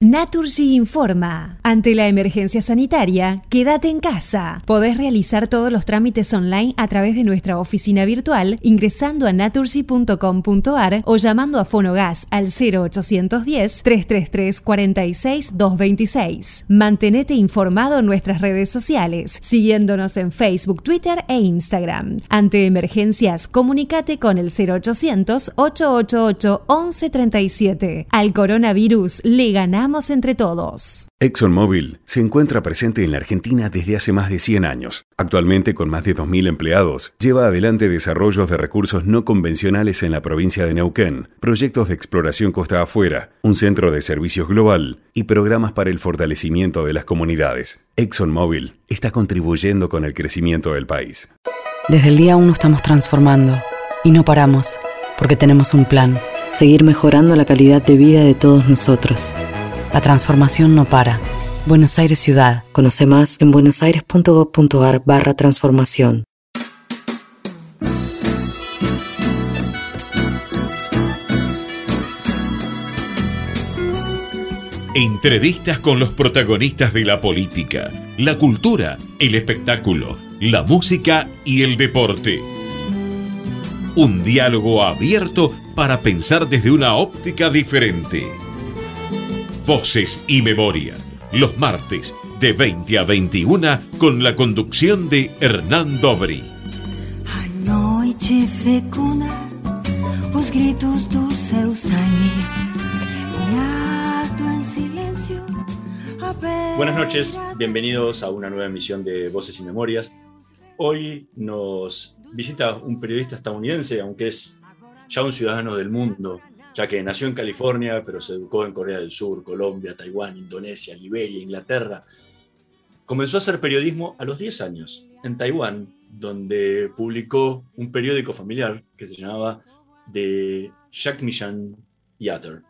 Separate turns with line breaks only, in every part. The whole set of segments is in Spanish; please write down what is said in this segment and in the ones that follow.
Naturgy informa. Ante la emergencia sanitaria, quédate en casa. Podés realizar todos los trámites online a través de nuestra oficina virtual ingresando a naturgy.com.ar o llamando a Fonogas al 0810 333 46 226. Mantenete informado en nuestras redes sociales, siguiéndonos en Facebook, Twitter e Instagram. Ante emergencias, comunícate con el 0800 888 1137. Al coronavirus le ganamos entre todos.
ExxonMobil se encuentra presente en la Argentina desde hace más de 100 años. Actualmente, con más de 2.000 empleados, lleva adelante desarrollos de recursos no convencionales en la provincia de Neuquén, proyectos de exploración costa afuera, un centro de servicios global y programas para el fortalecimiento de las comunidades. ExxonMobil está contribuyendo con el crecimiento del país.
Desde el día 1 estamos transformando y no paramos, porque tenemos un plan, seguir mejorando la calidad de vida de todos nosotros. La transformación no para. Buenos Aires Ciudad. Conoce más en buenosaires.gov.ar barra transformación.
Entrevistas con los protagonistas de la política, la cultura, el espectáculo, la música y el deporte. Un diálogo abierto para pensar desde una óptica diferente. Voces y Memoria, los martes de 20 a 21 con la conducción de Hernán Dobri. gritos
Buenas noches, bienvenidos a una nueva emisión de Voces y Memorias. Hoy nos visita un periodista estadounidense, aunque es ya un ciudadano del mundo, ya que nació en California, pero se educó en Corea del Sur, Colombia, Taiwán, Indonesia, Liberia, Inglaterra. Comenzó a hacer periodismo a los 10 años en Taiwán, donde publicó un periódico familiar que se llamaba The Shakmishan Yater.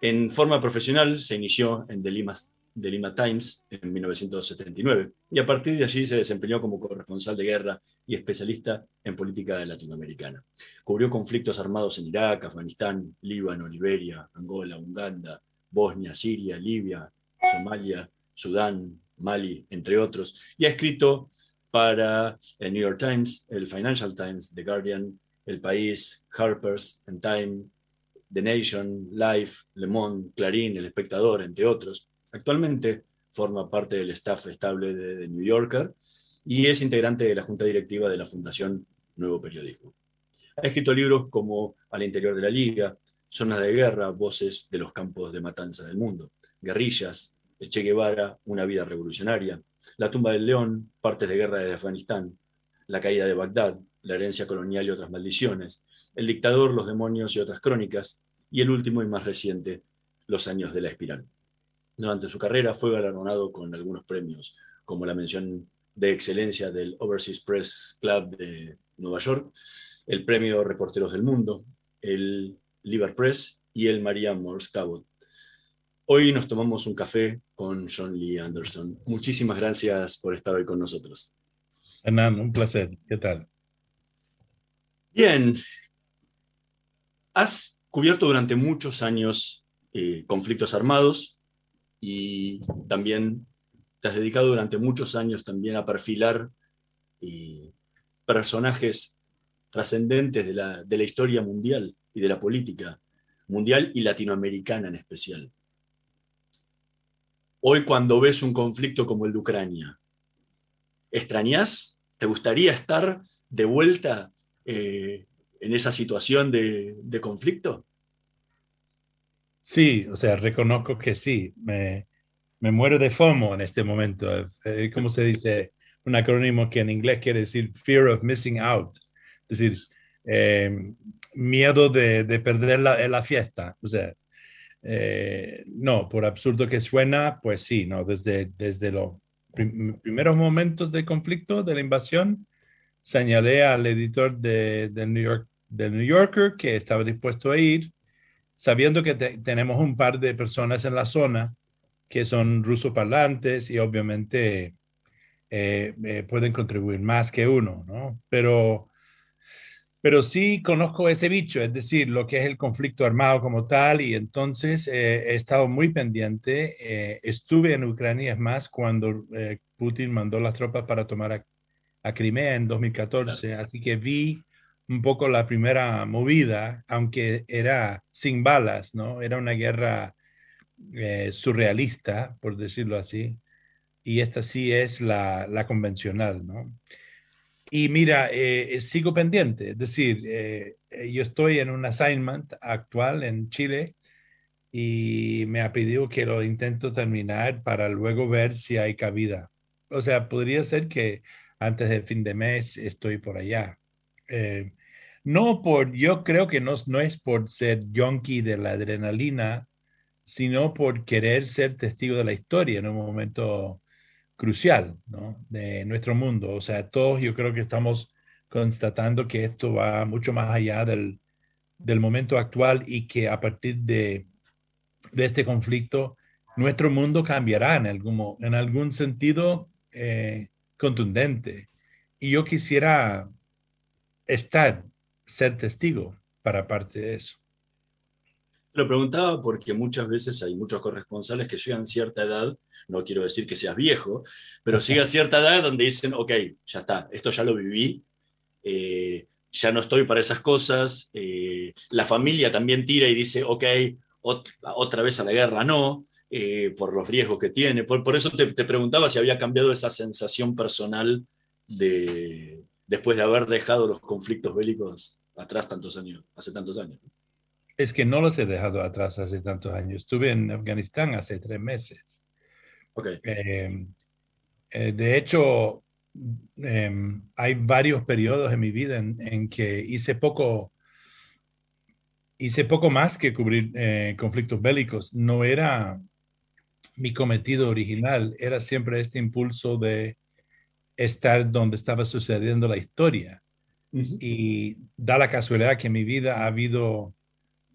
En forma profesional se inició en The Lima, The Lima Times en 1979 y a partir de allí se desempeñó como corresponsal de guerra y especialista en política latinoamericana. Cubrió conflictos armados en Irak, Afganistán, Líbano, Liberia, Angola, Uganda, Bosnia, Siria, Libia, Somalia, Sudán, Mali, entre otros, y ha escrito para el New York Times, el Financial Times, The Guardian, El País, Harper's, and Time, The Nation, Life, Le Monde, Clarín, El Espectador, entre otros. Actualmente forma parte del staff estable de New Yorker y es integrante de la junta directiva de la Fundación Nuevo Periodismo. Ha escrito libros como Al interior de la Liga, Zonas de Guerra, Voces de los Campos de Matanza del Mundo, Guerrillas, Che Guevara, Una Vida Revolucionaria, La Tumba del León, Partes de Guerra de Afganistán, La Caída de Bagdad, La Herencia Colonial y otras Maldiciones, El Dictador, Los Demonios y otras Crónicas, y el último y más reciente, Los Años de la Espiral. Durante su carrera fue galardonado con algunos premios, como la mención de excelencia del Overseas Press Club de Nueva York, el Premio Reporteros del Mundo, el Liber Press y el María Morse Cabot. Hoy nos tomamos un café con John Lee Anderson. Muchísimas gracias por estar hoy con nosotros.
Hernán, un placer. ¿Qué tal?
Bien. Has cubierto durante muchos años eh, conflictos armados y también te has dedicado durante muchos años también a perfilar personajes trascendentes de la, de la historia mundial y de la política mundial y latinoamericana en especial. Hoy cuando ves un conflicto como el de Ucrania, ¿extrañas? ¿Te gustaría estar de vuelta eh, en esa situación de, conflicto?
Sí, o sea, reconozco que sí. Me, me muero de FOMO en este momento. Eh, ¿Cómo se dice? Un acrónimo que en inglés quiere decir Fear of Missing Out. Es decir, eh, miedo de, de perder la, la, fiesta. O sea, eh, no, por absurdo que suena, pues sí, no, desde, desde los primeros momentos de conflicto, de la invasión, señalé al editor de, de New York, del New Yorker que estaba dispuesto a ir, sabiendo que tenemos un par de personas en la zona que son ruso parlantes y obviamente pueden contribuir más que uno, ¿no? Pero pero sí conozco ese bicho, es decir, lo que es el conflicto armado como tal, y entonces eh, he estado muy pendiente. Eh, estuve en Ucrania, es más, cuando eh, Putin mandó las tropas para tomar a, Crimea en 2014, así que vi un poco la primera movida, aunque era sin balas, ¿no? Era una guerra surrealista, por decirlo así, y esta sí es la, la convencional, ¿no? Y mira, eh, sigo pendiente, es decir, eh, eh, yo estoy en un assignment actual en Chile y me ha pedido que lo intento terminar para luego ver si hay cabida. O sea, podría ser que antes del fin de mes estoy por allá. No por, yo creo que no, no es por ser junkie de la adrenalina, sino por querer ser testigo de la historia en un momento crucial de nuestro mundo. O sea, todos yo creo que estamos constatando que esto va mucho más allá del, del momento actual y que a partir de, de, este conflicto, nuestro mundo cambiará en algún, en algún sentido eh, contundente. Y yo quisiera estar, ser testigo para parte de eso.
Lo preguntaba porque muchas veces hay muchos corresponsales que llegan a cierta edad, no quiero decir que seas viejo, pero sigue a cierta edad donde dicen, ok, ya está, esto ya lo viví, eh, ya no estoy para esas cosas, eh, la familia también tira y dice, ok, otra vez a la guerra no, eh, por los riesgos que tiene. Por, por eso te, te, preguntaba si había cambiado esa sensación personal de, después de haber dejado los conflictos bélicos atrás tantos años, hace tantos años.
Es que no los he dejado atrás hace tantos años. Estuve en Afganistán hace tres meses.
Okay.
Em, eh, de hecho, em, hay varios periodos en mi vida en, que hice poco, hice poco más que cubrir eh, conflictos bélicos. No era mi cometido original, era siempre este impulso de estar donde estaba sucediendo la historia. Y da la casualidad que en mi vida ha habido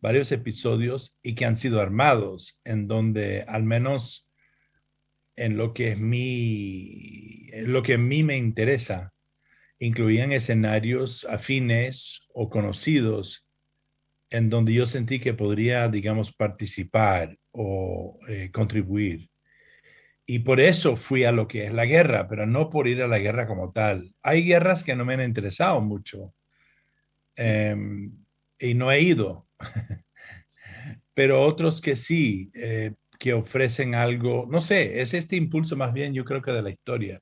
varios episodios y que han sido armados, en donde al menos en lo que es mi, en lo que a mí me interesa, incluían escenarios afines o conocidos en donde yo sentí que podría, digamos, participar o eh, contribuir. Y por eso fui a lo que es la guerra, pero no por ir a la guerra como tal. Hay guerras que no me han interesado mucho em, y no he ido pero otros que sí, eh, que ofrecen algo, no sé, es este impulso más bien yo creo que de la historia.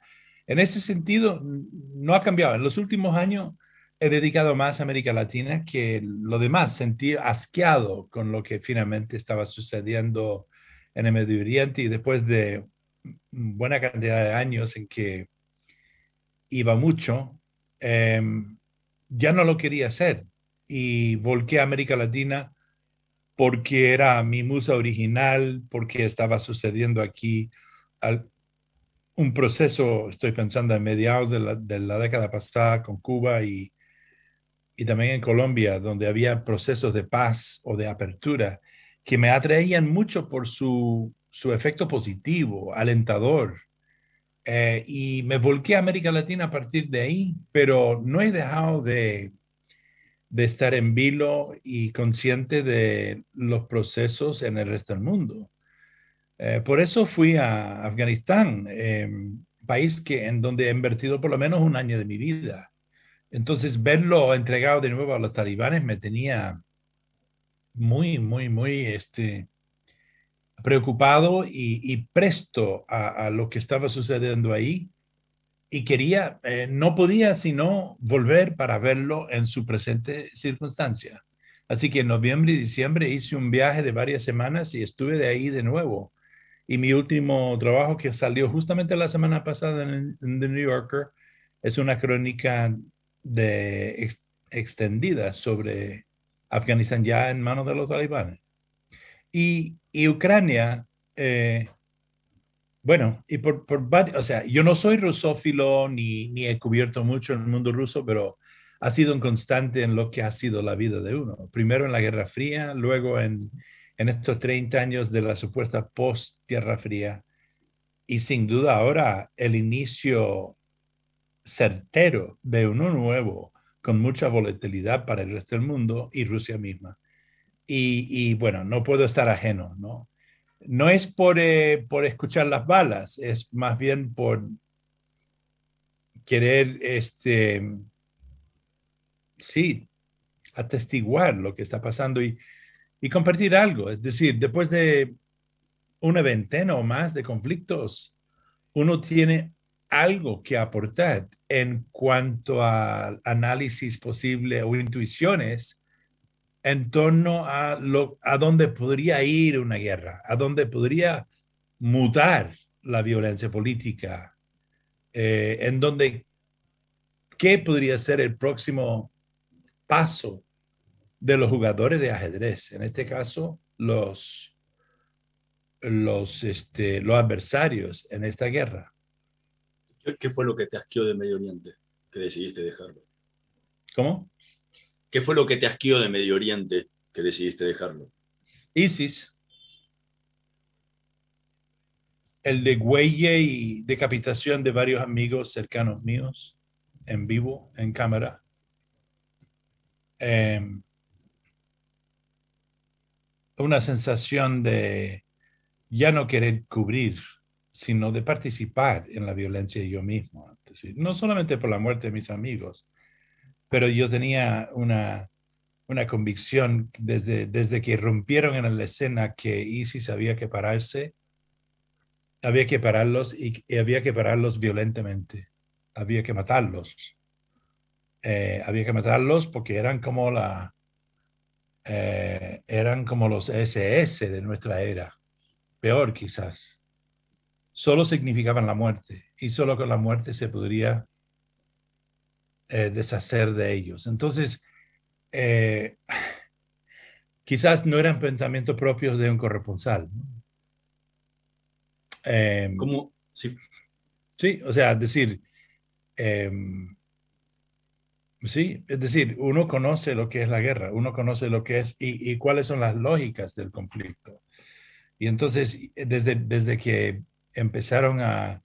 En ese sentido, no ha cambiado. En los últimos años he dedicado más a América Latina que lo demás. Sentí asqueado con lo que finalmente estaba sucediendo en el Medio Oriente y después de buena cantidad de años en que iba mucho, em, ya no lo quería hacer y volqué a América Latina porque era mi musa original, porque estaba sucediendo aquí un proceso, estoy pensando en mediados de la, década pasada con Cuba y, y también en Colombia, donde había procesos de paz o de apertura que me atraían mucho por su, su efecto positivo, alentador. Eh, y me volqué a América Latina a partir de ahí, pero no he dejado de, de estar en vilo y consciente de los procesos en el resto del mundo. Eh, por eso fui a Afganistán, em, país que, en donde he invertido por lo menos un año de mi vida. Entonces, verlo entregado de nuevo a los talibanes me tenía muy, muy, muy este, preocupado y, presto a, a, lo que estaba sucediendo ahí y quería, eh, no podía sino volver para verlo en su presente circunstancia. Así que en noviembre y diciembre hice un viaje de varias semanas y estuve de ahí de nuevo. Y mi último trabajo que salió justamente la semana pasada en, The New Yorker es una crónica de extendida sobre Afganistán ya en manos de los talibanes. Y, y Ucrania eh, bueno, y por, por o sea, yo no soy rusófilo ni, ni he cubierto mucho en el mundo ruso, pero ha sido un constante en lo que ha sido la vida de uno. Primero en la Guerra Fría, luego en, en estos 30 años de la supuesta post-Guerra Fría. y sin duda ahora el inicio certero de uno nuevo con mucha volatilidad para el resto del mundo y Rusia misma. Y, bueno, no puedo estar ajeno, ¿no? No es por, eh, por escuchar las balas, es más bien por querer, este, sí, atestiguar lo que está pasando y, y compartir algo. Es decir, después de una veintena o más de conflictos, uno tiene algo que aportar en cuanto a análisis posible o intuiciones en torno a, lo, a dónde podría ir una guerra, a dónde podría mutar la violencia política, eh, en donde qué podría ser el próximo paso de los jugadores de ajedrez, en este caso los, los, este, los adversarios en esta guerra.
¿Qué fue lo que te asqueó de Medio Oriente que decidiste dejarlo?
¿Cómo?
¿Qué fue lo que te asqueó de Medio Oriente que decidiste dejarlo?
ISIS. El degüelle y decapitación de varios amigos cercanos míos en vivo, en cámara. Em, una sensación de ya no querer cubrir sino de participar en la violencia yo mismo. no solamente por la muerte de mis amigos, pero yo tenía una, una convicción desde, desde que rompieron en la escena que ISIS había que pararse, había que pararlos y, había que pararlos violentamente, había que matarlos. Eh, había que matarlos porque eran como la, eh, eran como los SS de nuestra era, peor quizás. Solo significaban la muerte y solo con la muerte se podría eh, deshacer de ellos. Entonces, eh, quizás no eran pensamientos propios de un corresponsal.
Em, ¿Cómo?
Sí. Sí, o sea, decir, em, sí, es decir, uno conoce lo que es la guerra, uno conoce lo que es y, y cuáles son las lógicas del conflicto. Y entonces, desde, desde que empezaron a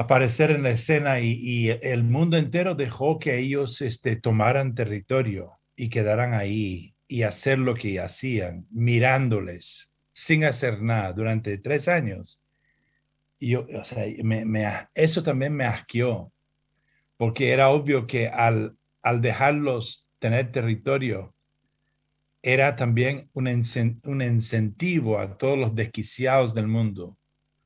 aparecer en la escena y, el mundo entero dejó que ellos este, tomaran territorio y quedaran ahí y hacer lo que hacían, mirándoles sin hacer nada durante tres años. Y yo, o sea, eso también me asqueó, porque era obvio que al, al dejarlos tener territorio, era también un, un incentivo a todos los desquiciados del mundo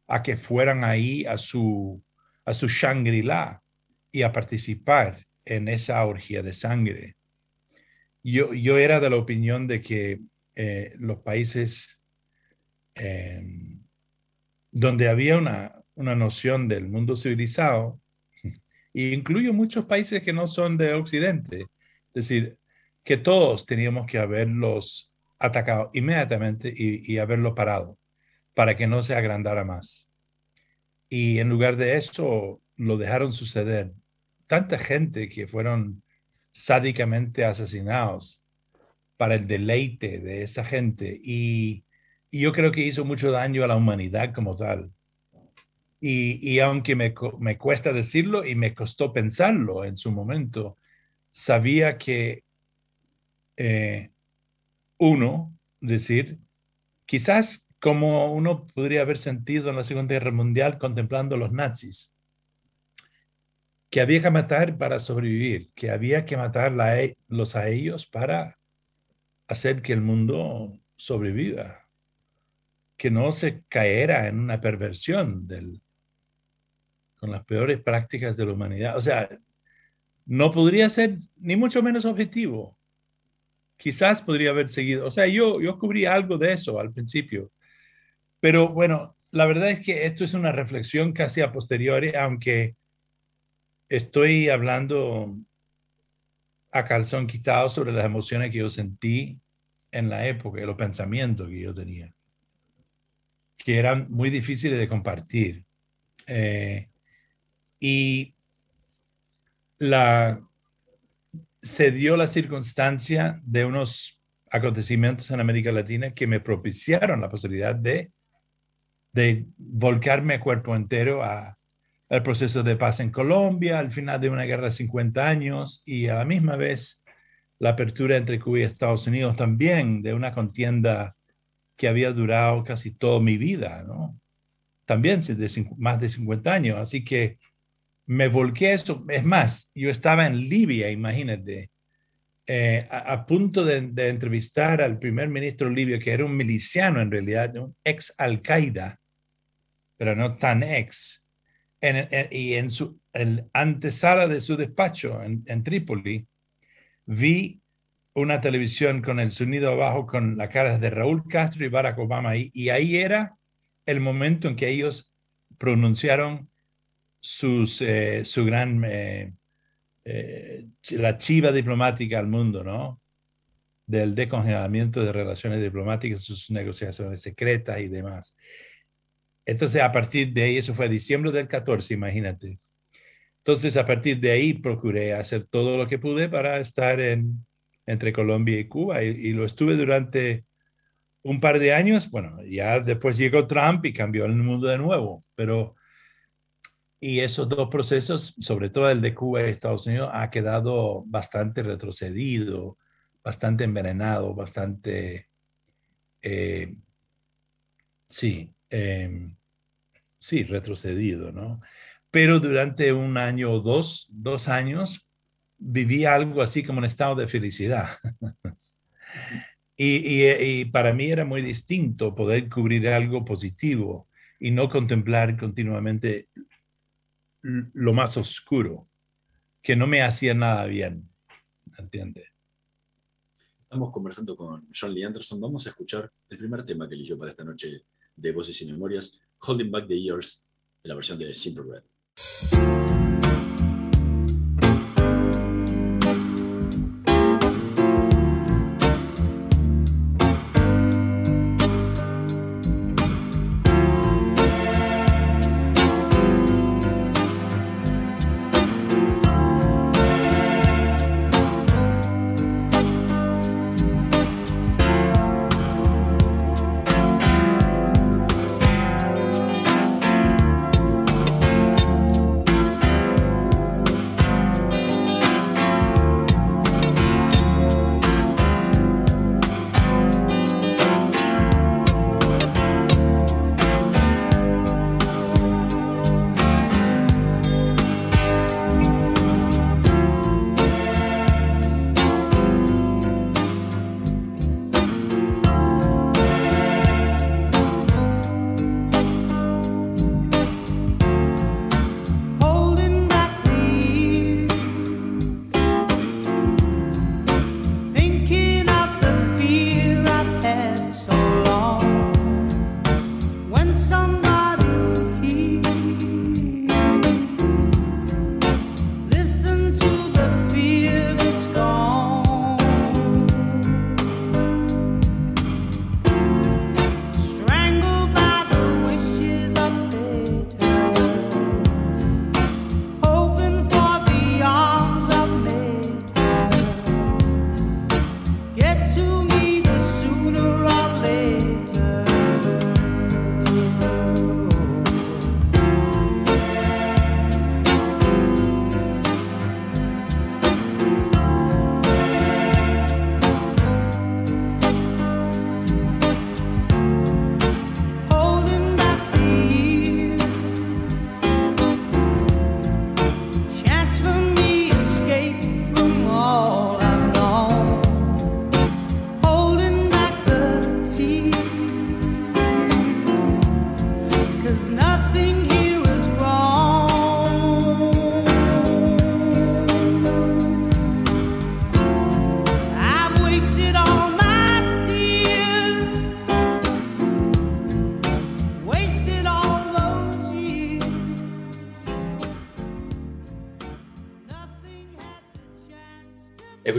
a que fueran ahí a su, a su Shangri-La y a participar en esa orgía de sangre. Yo, yo era de la opinión de que eh, los países em, donde había una, una noción del mundo civilizado, e incluyo muchos países que no son de Occidente, es decir, que todos teníamos que haberlos atacado inmediatamente y, y haberlo parado para que no se agrandara más. Y en lugar de eso, lo dejaron suceder. Tanta gente que fueron sádicamente asesinados para el deleite de esa gente. Y, yo creo que hizo mucho daño a la humanidad como tal. Y, aunque me, me, cuesta decirlo y me costó pensarlo en su momento, sabía que eh, uno, decir, quizás como uno podría haber sentido en la Segunda Guerra Mundial contemplando los nazis, que había que matar para sobrevivir, que había que matarlos a ellos para hacer que el mundo sobreviva, que no se caera en una perversión del, con las peores prácticas de la humanidad. O sea, no podría ser ni mucho menos objetivo quizás podría haber seguido. O sea, yo, yo cubrí algo de eso al principio. Pero bueno, la verdad es que esto es una reflexión casi a posteriori, aunque estoy hablando a calzón quitado sobre las emociones que yo sentí en la época y los pensamientos que yo tenía, que eran muy difíciles de compartir. Eh, y la, se dio la circunstancia de unos acontecimientos en América Latina que me propiciaron la posibilidad de de volcarme cuerpo entero a, al proceso de paz en Colombia, al final de una guerra de 50 años y a la misma vez la apertura entre Cuba y Estados Unidos también de una contienda que había durado casi toda mi vida, ¿no? También de más de 50 años. Así que me volqué eso. Es más, yo estaba en Libia, imagínate, eh, a, punto de, entrevistar al primer ministro libio, que era un miliciano en realidad, un ex Al-Qaeda, pero no tan ex. y en su el antesala de su despacho en, en Trípoli, vi una televisión con el sonido abajo con la cara de Raúl Castro y Barack Obama y ahí era el momento en que ellos pronunciaron sus, eh, su gran, eh, eh, la chiva diplomática al mundo, ¿no? Del decongelamiento de relaciones diplomáticas, sus negociaciones secretas y demás. Entonces, a partir de ahí, eso fue diciembre del 14, imagínate. Entonces, a partir de ahí, procuré hacer todo lo que pude para estar en, entre Colombia y Cuba y, lo estuve durante un par de años. Bueno, ya después llegó Trump y cambió el mundo de nuevo, pero y esos dos procesos, sobre todo el de Cuba y Estados Unidos, ha quedado bastante retrocedido, bastante envenenado, bastante, eh, sí, em, sí, retrocedido, ¿no? Pero durante un año o dos, dos años, viví algo así como un estado de felicidad. y, para mí era muy distinto poder cubrir algo positivo y no contemplar continuamente lo más oscuro, que no me hacía nada bien. ¿Entiendes?
Estamos conversando con John Lee Anderson. Vamos a escuchar el primer tema que eligió para esta noche de Voces y Memorias, Holding Back the Years, en la versión de Simple Red.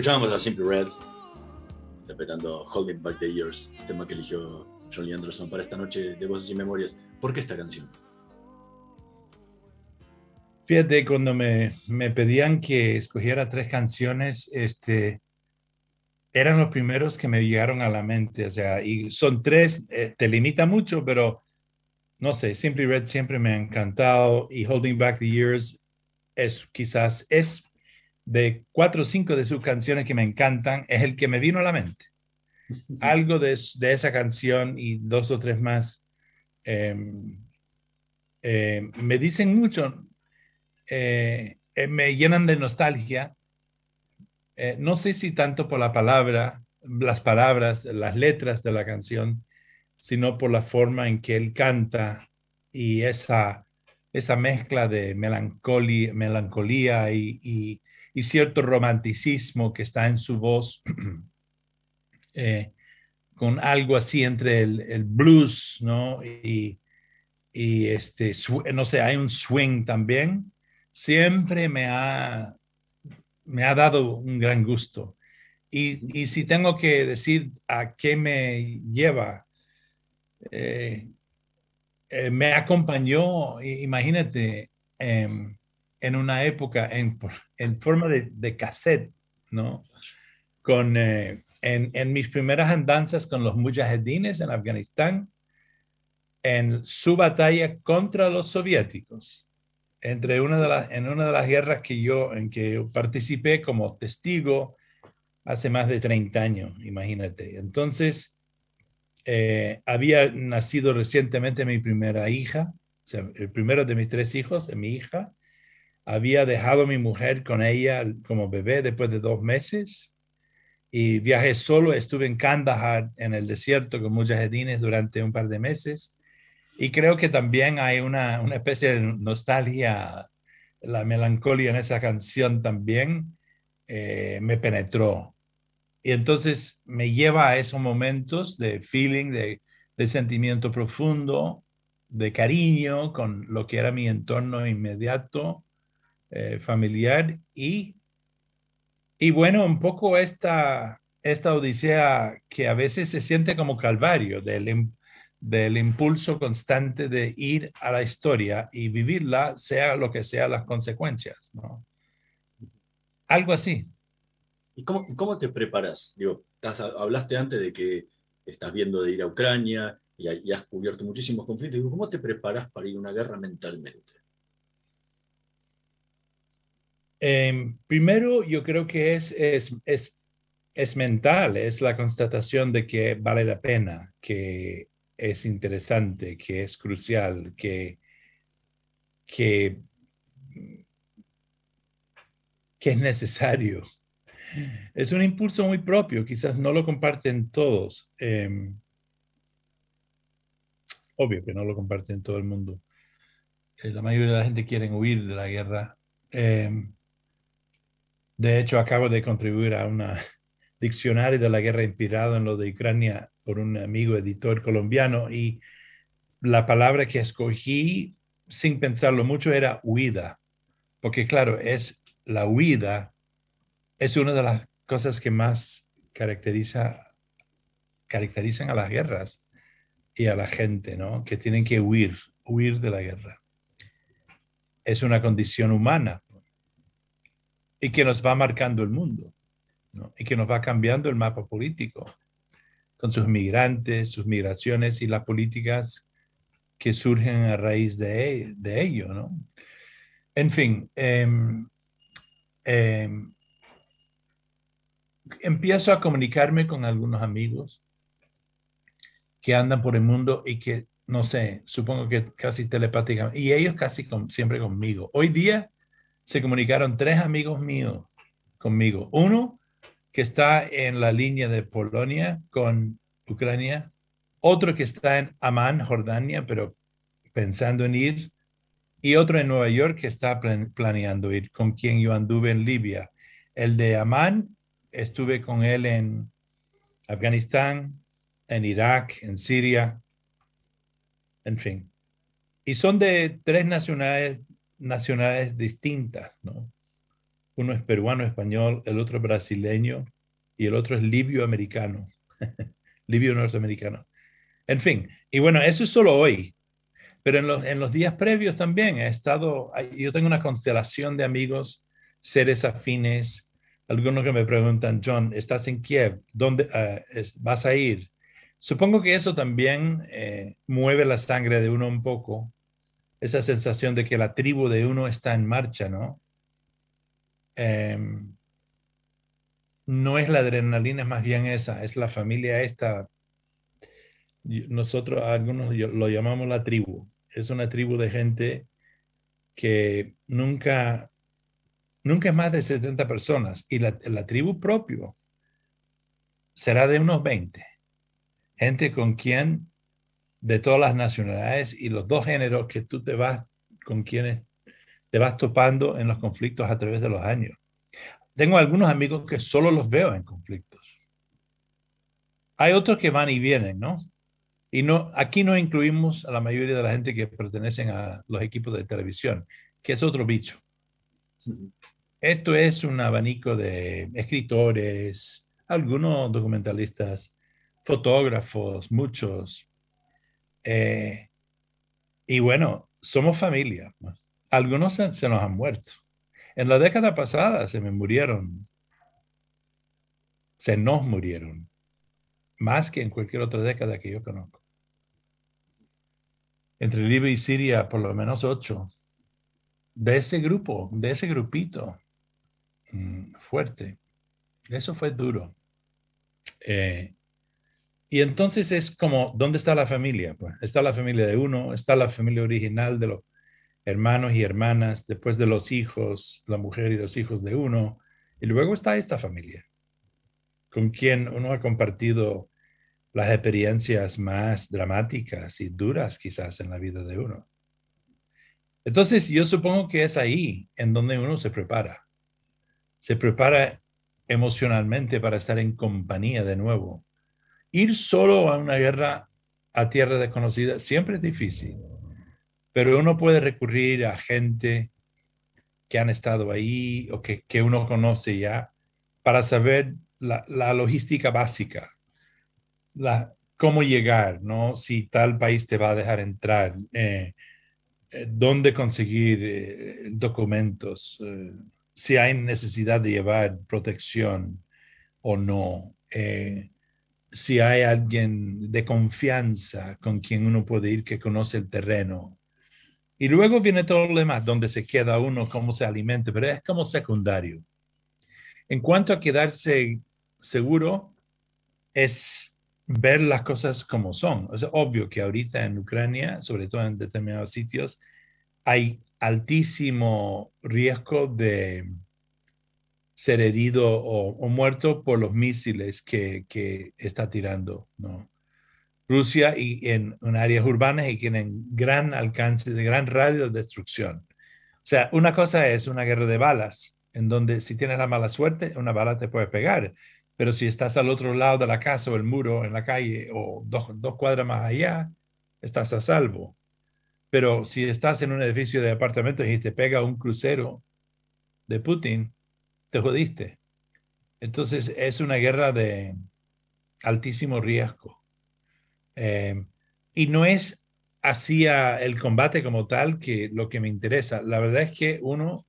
Escuchábamos a Simple Red interpretando Holding Back the Years, tema que eligió Johnny Anderson para esta noche de Voces y Memorias. ¿Por qué esta canción?
Fíjate, cuando me, me pedían que escogiera tres canciones, este, eran los primeros que me llegaron a la mente. O sea, y son tres, eh, te limita mucho, pero no sé, Simply Red siempre me ha encantado y Holding Back the Years es quizás, es de cuatro o cinco de sus canciones que me encantan, es el que me vino a la mente. Algo de, esa canción y dos o tres más em, eh, me dicen mucho, eh, eh, me llenan de nostalgia. no sé si tanto por la palabra, las palabras, las letras de la canción, sino por la forma en que él canta y esa, esa mezcla de melancolía, melancolía y, cierto romanticismo que está en su voz, eh, con algo así entre el, blues, ¿no? Y, y, este, no sé, hay un swing también, siempre me ha, me ha dado un gran gusto. Y, y si tengo que decir a qué me lleva eh, eh, me acompañó, imagínate, em, en una época en, en forma de, de, cassette, ¿no? Con, eh, en, en, mis primeras andanzas con los mujahedines en Afganistán, en su batalla contra los soviéticos, entre una de las, en una de las guerras que yo, en que participé como testigo hace más de 30 años, imagínate. Entonces, eh, había nacido recientemente mi primera hija, o sea, el primero de mis tres hijos, mi hija. Había dejado a mi mujer con ella como bebé después de dos meses y viajé solo. Estuve en Kandahar, en el desierto, con mujahedines durante un par de meses. Y creo que también hay una, una especie de nostalgia, la melancolía en esa canción también eh, me penetró. Y entonces me lleva a esos momentos de feeling, de, sentimiento profundo, de cariño con lo que era mi entorno inmediato, eh, familiar y, y bueno, un poco esta, esta odisea que a veces se siente como calvario del, del impulso constante de ir a la historia y vivirla, sea lo que sea las consecuencias. ¿no? Algo así.
¿Y cómo, cómo te preparas? Digo, hablaste antes de que estás viendo de ir a Ucrania y, has cubierto muchísimos conflictos. Digo, ¿Cómo te preparas para ir a una guerra mentalmente?
Em, primero, yo creo que es, es, es, es mental, es la constatación de que vale la pena, que es interesante, que es crucial, que, que, que es necesario es un impulso muy propio, quizás no lo comparten todos. Em, obvio que no lo comparten todo el mundo. Eh, la mayoría de la gente quiere huir de la guerra. Em, de hecho, acabo de contribuir a un diccionario de la guerra inspirado en lo de Ucrania por un amigo editor colombiano y la palabra que escogí sin pensarlo mucho era huida, porque claro, es la huida es una de las cosas que más caracteriza, caracterizan a las guerras y a la gente, ¿no? Que tienen que huir, huir de la guerra. Es una condición humana y que nos va marcando el mundo. Y que nos va cambiando el mapa político con sus migrantes, sus migraciones y las políticas que surgen a raíz de, ello, ¿no? En fin, eh, empiezo a comunicarme con algunos amigos que andan por el mundo y que, no sé, supongo que casi telepáticamente, y ellos casi siempre conmigo. Hoy día se comunicaron tres amigos míos conmigo. Uno que está en la línea de Polonia con Ucrania, otro que está en Amán, Jordania, pero pensando en ir, y otro en Nueva York que está planeando ir, con quien yo anduve en Libia. El de Amán estuve con él en Afganistán, en Irak, en Siria, en fin. Y son de tres nacionalidades, nacionalidades distintas, ¿no? Uno es peruano español, el otro brasileño y el otro es libio americano, libio norteamericano. En fin, y bueno, eso es solo hoy, pero en los, en los días previos también he estado, yo tengo una constelación de amigos, seres afines, algunos que me preguntan, John, ¿estás en Kiev? ¿Dónde eh, vas a ir? supongo que eso también eh, mueve la sangre de uno un poco, esa sensación de que la tribu de uno está en marcha, ¿no? Em, no es la adrenalina, es más bien esa, es la familia esta. Nosotros, algunos lo llamamos la tribu. Es una tribu de gente que nunca, nunca es más de 70 personas. Y la, la tribu propio será de unos 20. Gente con quien, de todas las nacionalidades y los dos géneros que tú te vas, con quienes te vas topando en los conflictos a través de los años. Tengo algunos amigos que solo los veo en conflictos. Hay otros que van y vienen, ¿no? Y no, aquí no incluimos a la mayoría de la gente que pertenecen a los equipos de televisión, que es otro bicho. Esto es un abanico de escritores, algunos documentalistas, fotógrafos, muchos. Eh, y bueno, somos familia. Algunos se, nos han muerto. En la década pasada se me murieron, se nos murieron, más que en cualquier otra década que yo conozco. Entre Libia y Siria, por lo menos ocho. De ese grupo, de ese grupito mm, fuerte. Eso fue duro. Eh, y entonces es como, ¿dónde está la familia? Pues está la familia de uno, está la familia original de los hermanos y hermanas, después de los hijos, la mujer y los hijos de uno, y luego está esta familia, con quien uno ha compartido las experiencias más dramáticas y duras quizás en la vida de uno. Entonces yo supongo que es ahí en donde uno se prepara. Se prepara emocionalmente para estar en compañía de nuevo. Ir solo a una guerra a tierra desconocida siempre es difícil pero uno puede recurrir a gente que han estado ahí o que, uno conoce ya para saber la, logística básica, la, cómo llegar, ¿no? Si tal país te va a dejar entrar, eh, eh, dónde conseguir eh, documentos, si hay necesidad de llevar protección o no, si hay alguien de confianza con quien uno puede ir que conoce el terreno y luego viene todo lo demás, donde se queda uno, cómo se alimenta, pero es como secundario. En cuanto a quedarse seguro, es ver las cosas como son. Es obvio que ahorita en Ucrania, sobre todo en determinados sitios, hay altísimo riesgo de ser herido o, muerto por los misiles que, está tirando. Rusia y en, áreas urbanas y tienen gran alcance, de gran radio de destrucción. O sea, una cosa es una guerra de balas, en donde si tienes la mala suerte, una bala te puede pegar, pero si estás al otro lado de la casa o el muro en la calle o dos, dos cuadras más allá, estás a salvo. Pero si estás en un edificio de apartamentos y te pega un crucero de Putin, te jodiste. Entonces es una guerra de altísimo riesgo. Eh, y no es hacia el combate como tal que lo que me interesa. La verdad es que uno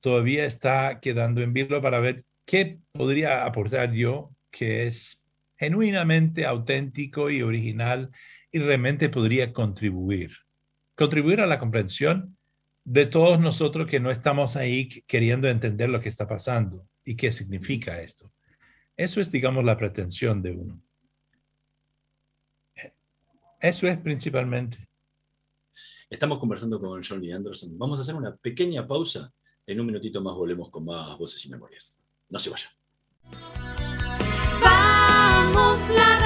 todavía está quedando en vilo para ver qué podría aportar yo que es genuinamente auténtico y original y realmente podría contribuir. Contribuir a la comprensión de todos nosotros que no estamos ahí queriendo entender lo que está pasando y qué significa esto. Eso es, digamos, la pretensión de uno. Eso es principalmente.
Estamos conversando con Johnny Anderson. Vamos a hacer una pequeña pausa. En un minutito más volvemos con más voces y memorias. No se vayan.
Vamos la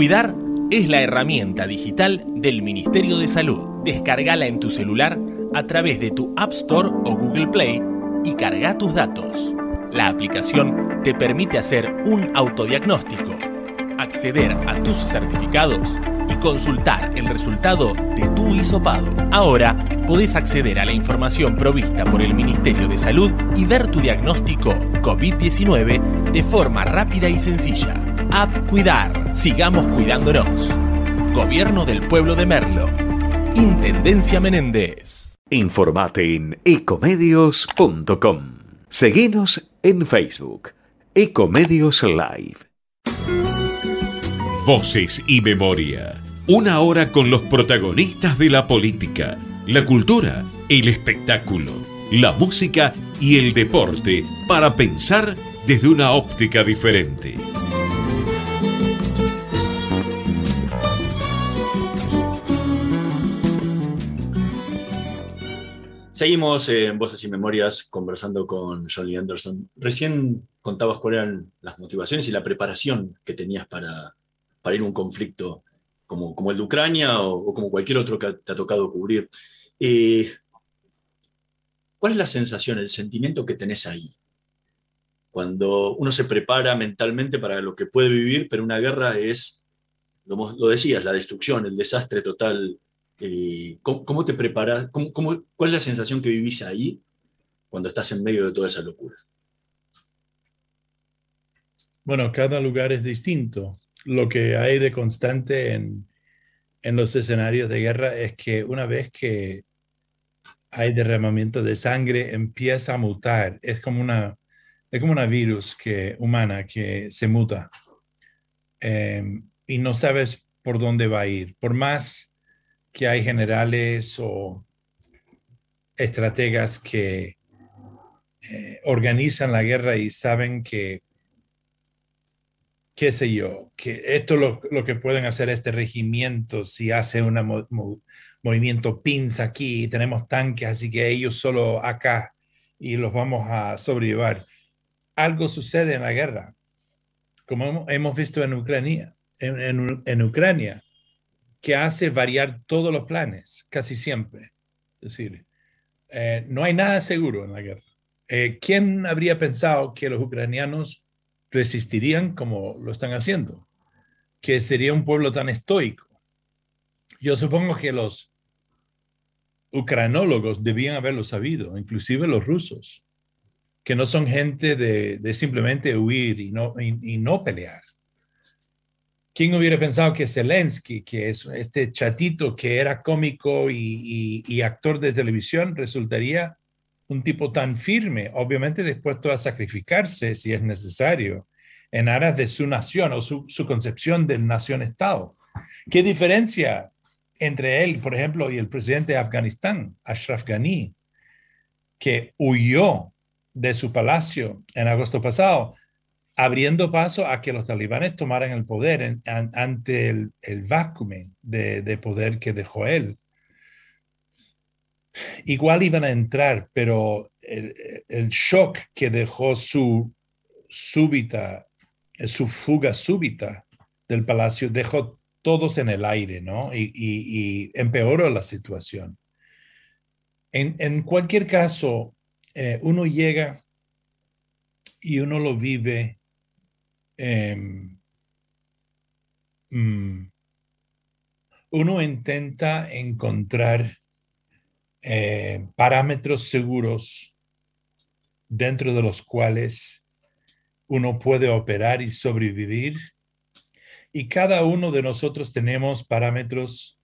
Cuidar es la herramienta digital del Ministerio de Salud. Descargala en tu celular a través de tu App Store o Google Play y carga tus datos. La aplicación te permite hacer un autodiagnóstico, acceder a tus certificados y consultar el resultado de tu hisopado. Ahora podés acceder a la información provista por el Ministerio de Salud y ver tu diagnóstico COVID-19 de forma rápida y sencilla. App Cuidar. Sigamos cuidándonos. Gobierno del Pueblo de Merlo. Intendencia Menéndez.
Informate en ecomedios.com. Seguinos en Facebook. Ecomedios Live.
Voces y memoria. Una hora con los protagonistas de la política, la cultura, el espectáculo, la música y el deporte para pensar desde una óptica diferente.
Seguimos en Voces y Memorias conversando con Johnny Anderson. Recién contabas cuáles eran las motivaciones y la preparación que tenías para, para ir a un conflicto como, como el de Ucrania o, o como cualquier otro que te ha tocado cubrir. Eh, ¿Cuál es la sensación, el sentimiento que tenés ahí? Cuando uno se prepara mentalmente para lo que puede vivir, pero una guerra es, lo, lo decías, la destrucción, el desastre total. Eh, ¿cómo, te preparas? Cómo, ¿Cuál es la sensación que vivís ahí cuando estás en medio de toda esa locura?
Bueno, cada lugar es distinto. Lo que hay de constante en, en los escenarios de guerra es que una vez que hay derramamiento de sangre, empieza a mutar. Es como una, es como una virus que, humana que se muta eh, y no sabes por dónde va a ir. Por más que hay generales o estrategas que eh, organizan la guerra y saben que, qué sé yo, que esto es lo, que pueden hacer este regimiento si hace un mo mo movimiento PINS aquí, tenemos tanques, así que ellos solo acá y los vamos a sobrellevar. Algo sucede en la guerra, como hemos visto en Ucrania, en Ucrania, que hace variar todos los planes, casi siempre. Es decir, eh, no hay nada seguro en la guerra. Eh, ¿Quién habría pensado que los ucranianos resistirían como lo están haciendo? Que sería un pueblo tan estoico. Yo supongo que los ucranólogos debían haberlo sabido, inclusive los rusos, que no son gente de, simplemente huir y no, pelear. ¿Quién hubiera pensado que Zelensky, que es este chatito que era cómico y, actor de televisión, resultaría un tipo tan firme, obviamente dispuesto a sacrificarse si es necesario, en aras de su nación o su, concepción del nación-estado? ¿Qué diferencia entre él, por ejemplo, y el presidente de Afganistán, Ashraf Ghani, que huyó de su palacio en agosto pasado, abriendo paso a que los talibanes tomaran el poder ante el, el vacuum de, de, poder que dejó él. Igual iban a entrar, pero el, shock que dejó su súbita, su fuga súbita del palacio dejó todos en el aire, ¿no? Y, empeoró la situación. En, cualquier caso, eh, uno llega y uno lo vive eh, mm, uno intenta encontrar eh, parámetros seguros dentro de los cuales uno puede operar y sobrevivir y cada uno de nosotros tenemos parámetros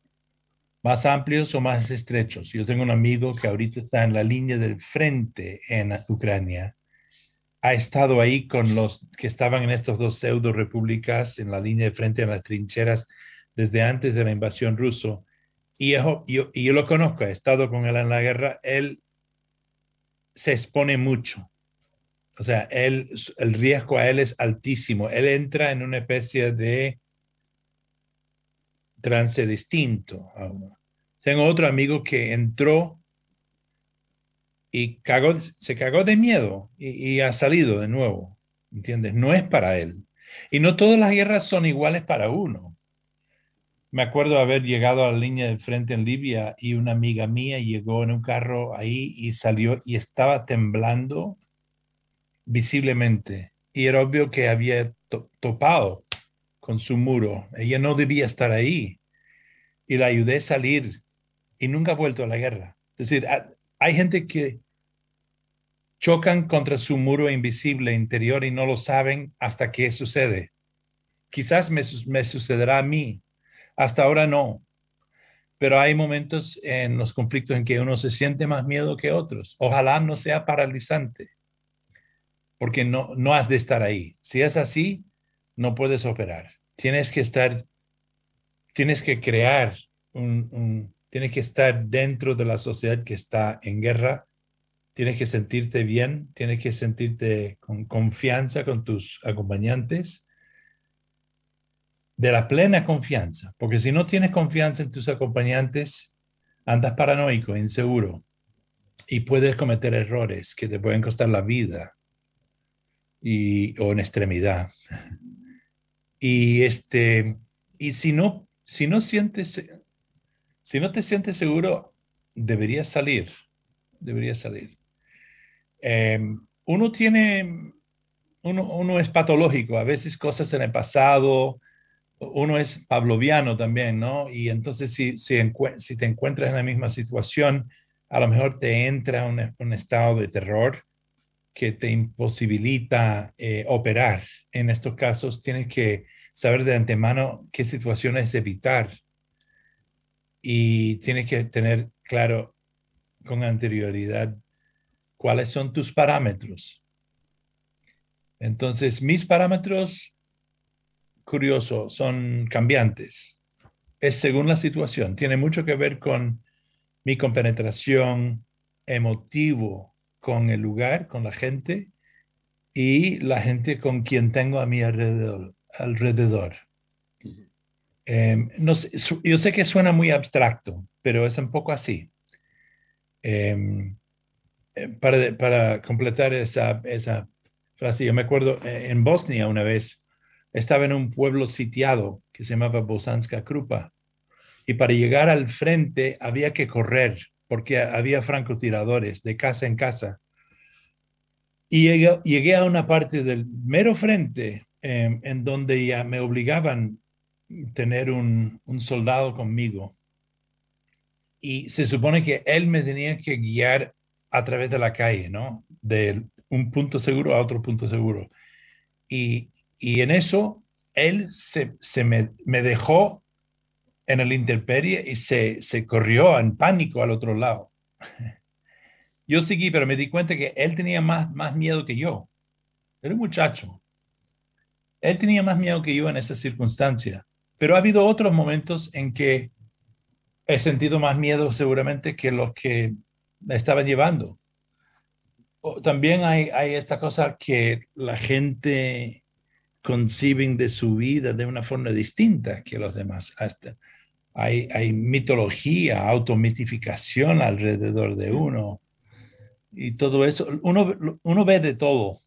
más amplios o más estrechos. Yo tengo un amigo que ahorita está en la línea del frente en Ucrania. Ha estado ahí con los que estaban en estas dos pseudo repúblicas en la línea de frente en las trincheras desde antes de la invasión ruso. Y yo, lo conozco, he estado con él en la guerra. Él se expone mucho. O sea, él, el riesgo a él es altísimo. Él entra en una especie de trance distinto. Tengo otro amigo que entró y cagó, se cagó de miedo y, y, ha salido de nuevo. ¿Entiendes? No es para él. Y no todas las guerras son iguales para uno. Me acuerdo haber llegado a la línea de frente en Libia y una amiga mía llegó en un carro ahí y salió y estaba temblando visiblemente. Y era obvio que había to- topado con su muro. Ella no debía estar ahí. Y la ayudé a salir y nunca ha vuelto a la guerra. Es decir, ha- hay gente que chocan contra su muro invisible interior y no lo saben hasta que sucede. Quizás me sucederá a mí. Hasta ahora no. Pero hay momentos en los conflictos en que uno se siente más miedo que otros. Ojalá no sea paralizante, porque no, no has de estar ahí. Si es así, no puedes operar. Tienes que estar, tienes que crear un, tienes que estar dentro de la sociedad que está en guerra. Tienes que sentirte bien, tienes que sentirte con confianza con tus acompañantes de la plena confianza, porque si no tienes confianza en tus acompañantes, andas paranoico, inseguro y puedes cometer errores que te pueden costar la vida y, o en extremidad. Y este, y si no, si no sientes, si no te sientes seguro, deberías salir, deberías salir. Eh, uno tiene, uno, uno es patológico, a veces cosas en el pasado, uno es pavloviano también, ¿no? Y entonces si, si, si te encuentras en la misma situación, a lo mejor te entra un, un estado de terror que te imposibilita eh, operar. En estos casos tienes que saber de antemano qué situaciones evitar y tienes que tener claro con anterioridad cuáles son tus parámetros. Entonces, mis parámetros curioso, son cambiantes. Es según la situación. Tiene mucho que ver con mi compenetración emotivo con el lugar, con la gente y la gente con quien tengo a mi alrededor. alrededor. Eh, no sé, su- yo sé que suena muy abstracto, pero es un poco así. Eh, eh, para, para completar esa, esa frase, yo me acuerdo eh, en Bosnia una vez, estaba en un pueblo sitiado que se llamaba Bosanska Krupa. Y para llegar al frente había que correr porque había francotiradores de casa en casa. Y llegué, a una parte del mero frente eh, en donde ya me obligaban tener un, un soldado conmigo. Y se supone que él me tenía que guiar a través de la calle, ¿no? De un punto seguro a otro punto seguro. Y, y en eso, él se, se me, me, dejó en el intemperie y se, se, corrió en pánico al otro lado. Yo seguí, pero me di cuenta que él tenía más, más miedo que yo. Era un muchacho. Él tenía más miedo que yo en esa circunstancia. Pero ha habido otros momentos en que he sentido más miedo seguramente que los que me estaban llevando. También hay, hay esta cosa que la gente conciben de su vida de una forma distinta que los demás. Hasta hay, hay mitología, automitificación alrededor de uno y todo eso. Uno, uno ve de todo.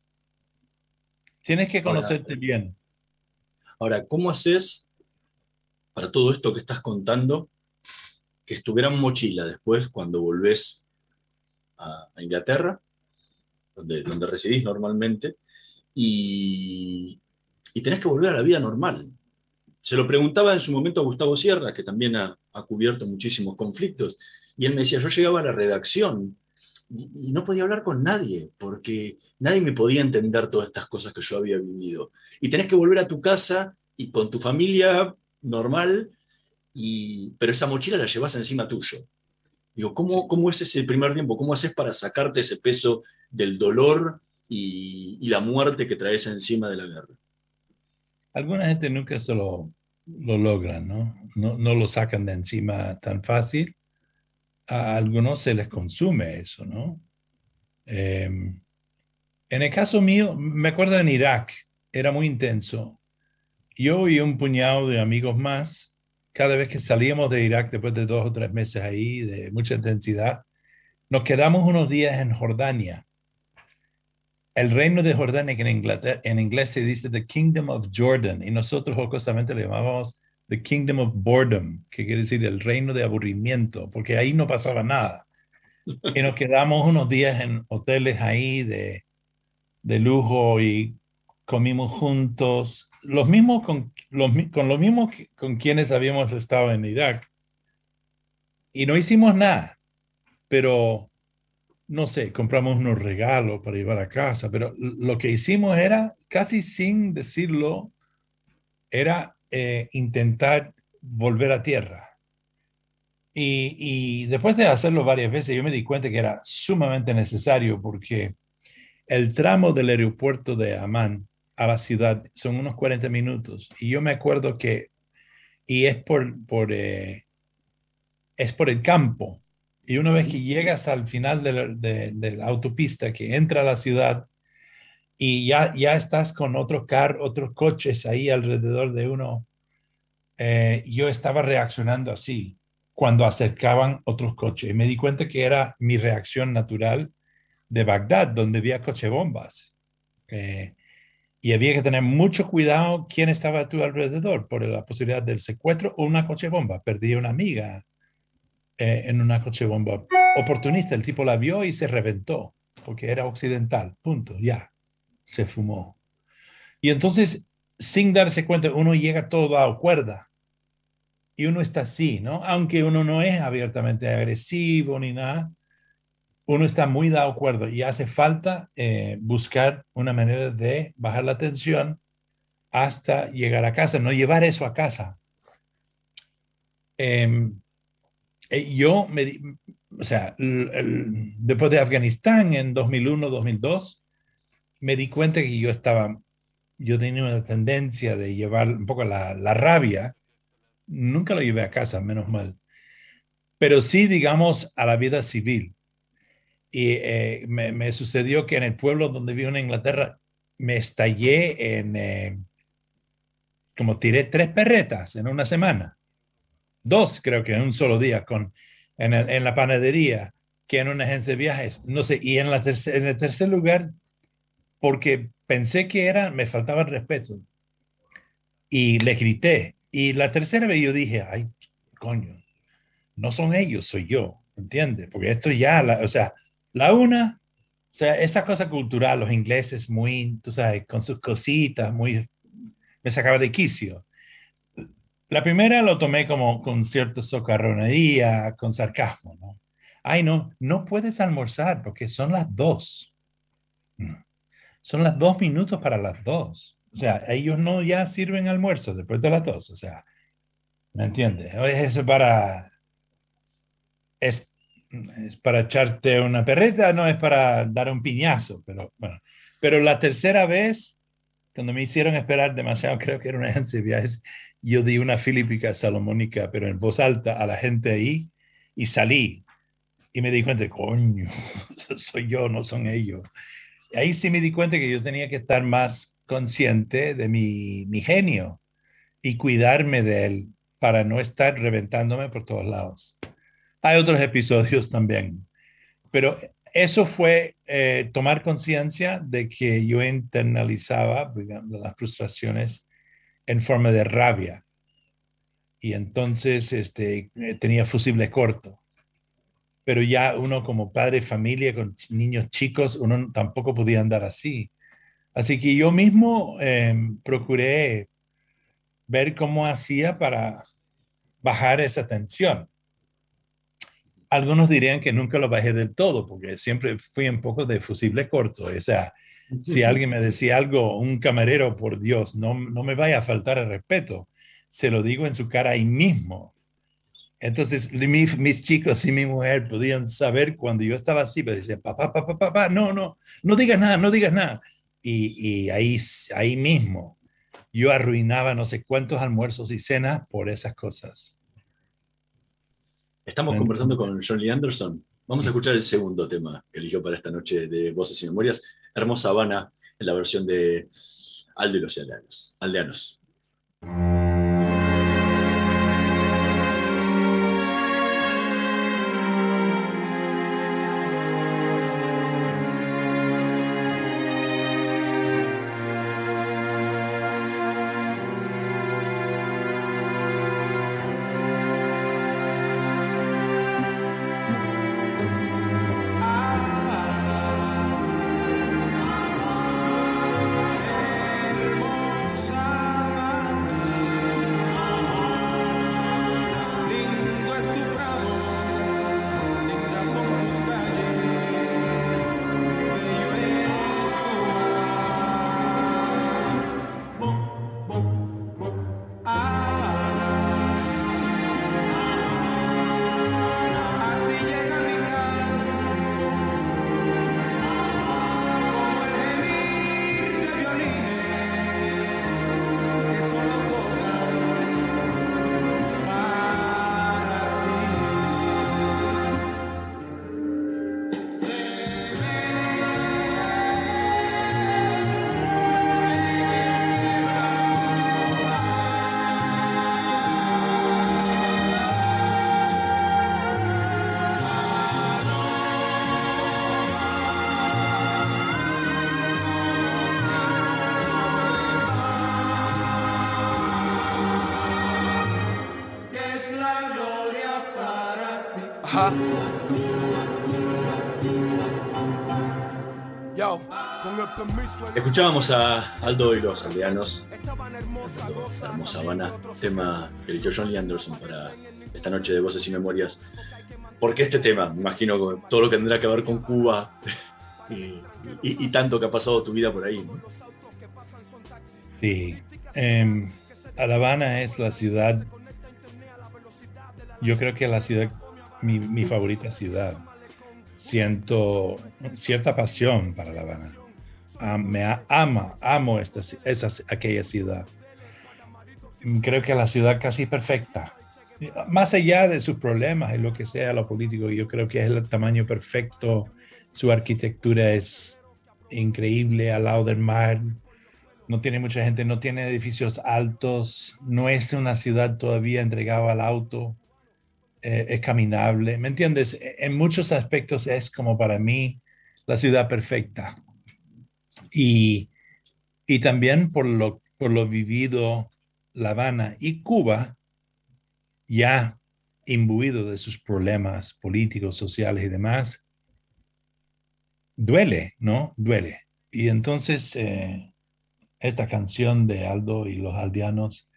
Tienes que conocerte
ahora,
bien.
Ahora, ¿cómo haces para todo esto que estás contando que estuviera en mochila después cuando volvés a, a Inglaterra, donde, donde residís normalmente, y, y tenés que volver a la vida normal. Se lo preguntaba en su momento a Gustavo Sierra, que también ha, ha cubierto muchísimos conflictos, y él me decía, yo llegaba a la redacción y, y, no podía hablar con nadie, porque nadie me podía entender todas estas cosas que yo había vivido. Y tenés que volver a tu casa y con tu familia normal, y, pero esa mochila la llevas encima tuyo. Digo, ¿cómo. ¿cómo es ese primer tiempo? ¿Cómo haces para sacarte ese peso del dolor y, y la muerte que traes encima de la guerra?
Alguna gente nunca se lo, lo logran, ¿no? ¿no? ¿no? lo sacan de encima tan fácil. A algunos se les consume eso, ¿no? Eh, en el caso mío, me acuerdo en Irak, era muy intenso. Yo y un puñado de amigos más, cada vez que salíamos de Irak, después de dos o tres meses ahí, de mucha intensidad, nos quedamos unos días en Jordania el reino de Jordania, que en, Inglaterra, en inglés se dice The Kingdom of Jordan, y nosotros jocosamente le llamábamos the kingdom of boredom, que quiere decir el reino de aburrimiento, porque ahí no pasaba nada. Y nos quedamos unos días en hoteles ahí de, de lujo y comimos juntos, los mismos con los, con los mismos con quienes habíamos estado en Irak. Y no hicimos nada, pero no sé, compramos unos regalos para llevar a casa, pero lo que hicimos era, casi sin decirlo, era eh, intentar volver a tierra. Y, después de hacerlo varias veces, yo me di cuenta que era sumamente necesario porque el tramo del aeropuerto de Amán a la ciudad son unos 40 minutos. Y yo me acuerdo que, y es por, por, eh, es por el campo. Y una vez que llegas al final de la, de- de la autopista que entra a la ciudad y ya, ya estás con otro car, otros coches ahí alrededor de uno, eh, yo estaba reaccionando así cuando acercaban otros coches. Y me di cuenta que era mi reacción natural de Bagdad, donde había coche bombas. Eh, y había que tener mucho cuidado quién estaba a tu alrededor por la posibilidad del secuestro o una coche bomba. Perdí una amiga eh, en una coche bomba oportunista. El tipo la vio y se reventó porque era occidental. Punto. Ya. Se fumó. Y entonces, sin darse cuenta, uno llega todo dado cuerda. Y uno está así, ¿no? Aunque uno no es abiertamente agresivo ni nada, uno está muy dado cuerda y hace falta eh, buscar una manera de bajar la tensión hasta llegar a casa, no llevar eso a casa. Em, eh, yo, me, o sea, después de Afganistán en 2001, 2002, me di cuenta que yo estaba, yo tenía una tendencia de llevar un poco la, la rabia, nunca lo llevé a casa, menos mal, pero sí, digamos, a la vida civil. Y eh, me, me sucedió que en el pueblo donde vivo en Inglaterra, me estallé en, eh, como tiré tres perretas en una semana. Dos, creo que en un solo día, con, en, el- en la panadería, que en una agencia de viajes, no sé, y en, la terce- en el tercer lugar, porque pensé que era, me faltaba el respeto. Y le grité. Y la tercera vez yo dije, ay, coño, no son ellos, soy yo, ¿entiendes? Porque esto ya, la- o sea, la una, o sea, esa cosa cultural, los ingleses muy, tú sabes, con sus cositas, muy, me sacaba de quicio. La primera lo tomé como con cierta socarronería, con sarcasmo, ¿no? Ay, no, no puedes almorzar porque son las dos. Mm. Son las dos minutos para las dos. O sea, ellos no ya sirven almuerzo después de las dos. O sea, ¿me entiendes? Eso para, es, es para echarte una perreta, no es para dar un piñazo, pero bueno. Pero la tercera vez, cuando me hicieron esperar demasiado, creo que era una viajes, yo di una filípica salomónica, pero en voz alta a la gente ahí y salí. Y me di cuenta, coño, soy yo, no son ellos. Y ahí sí me di cuenta que yo tenía que estar más consciente de mi, mi genio y cuidarme de él para no estar reventándome por todos lados. Hay otros episodios también, pero eso fue eh, tomar conciencia de que yo internalizaba las frustraciones en forma de rabia. Y entonces este, eh, tenía fusible corto. Pero ya uno como padre familia con niños chicos, uno tampoco podía andar así. Así que yo mismo eh, procuré ver cómo hacía para bajar esa tensión. Algunos dirían que nunca lo bajé del todo, porque siempre fui un poco de fusible corto. O sea, si alguien me decía algo, un camarero, por Dios, no, no me vaya a faltar el respeto, se lo digo en su cara ahí mismo. Entonces, mi- mis chicos y mi mujer podían saber cuando yo estaba así, me decían, papá, papá, papá, no, no, no digas nada, no digas nada. Y, y ahí, ahí mismo yo arruinaba no sé cuántos almuerzos y cenas por esas cosas.
Estamos conversando con John Lee Anderson. Vamos a escuchar el segundo tema que eligió para esta noche de Voces y Memorias, Hermosa Habana, en la versión de Aldo y los Aldeanos. Aldeanos. Escuchábamos a Aldo y los aldeanos, hermosa Habana, tema que eligió John Lee Anderson para esta noche de Voces y Memorias. ¿Por qué este tema? Me imagino todo lo que tendrá que ver con Cuba y, tanto que ha pasado tu vida por ahí.
Sí. Em, La Habana es la ciudad, yo creo que la ciudad, mi, mi favorita ciudad. Siento cierta pasión para La Habana. Ah, me ama, amo esta, esa, aquella ciudad. Creo que la ciudad casi perfecta. Más allá de sus problemas y lo que sea lo político, yo creo que es el tamaño perfecto. Su arquitectura es increíble al lado del mar no tiene mucha gente, no tiene edificios altos, no es una ciudad todavía entregada al auto, eh, es caminable, ¿me entiendes? E- En muchos aspectos es como para mí la ciudad perfecta. Y, y también por lo, por lo vivido La Habana y Cuba, ya imbuido de sus problemas políticos, sociales y demás, duele, ¿no? Duele. Y entonces... eh, esta canción de Aldo y los aldeanos,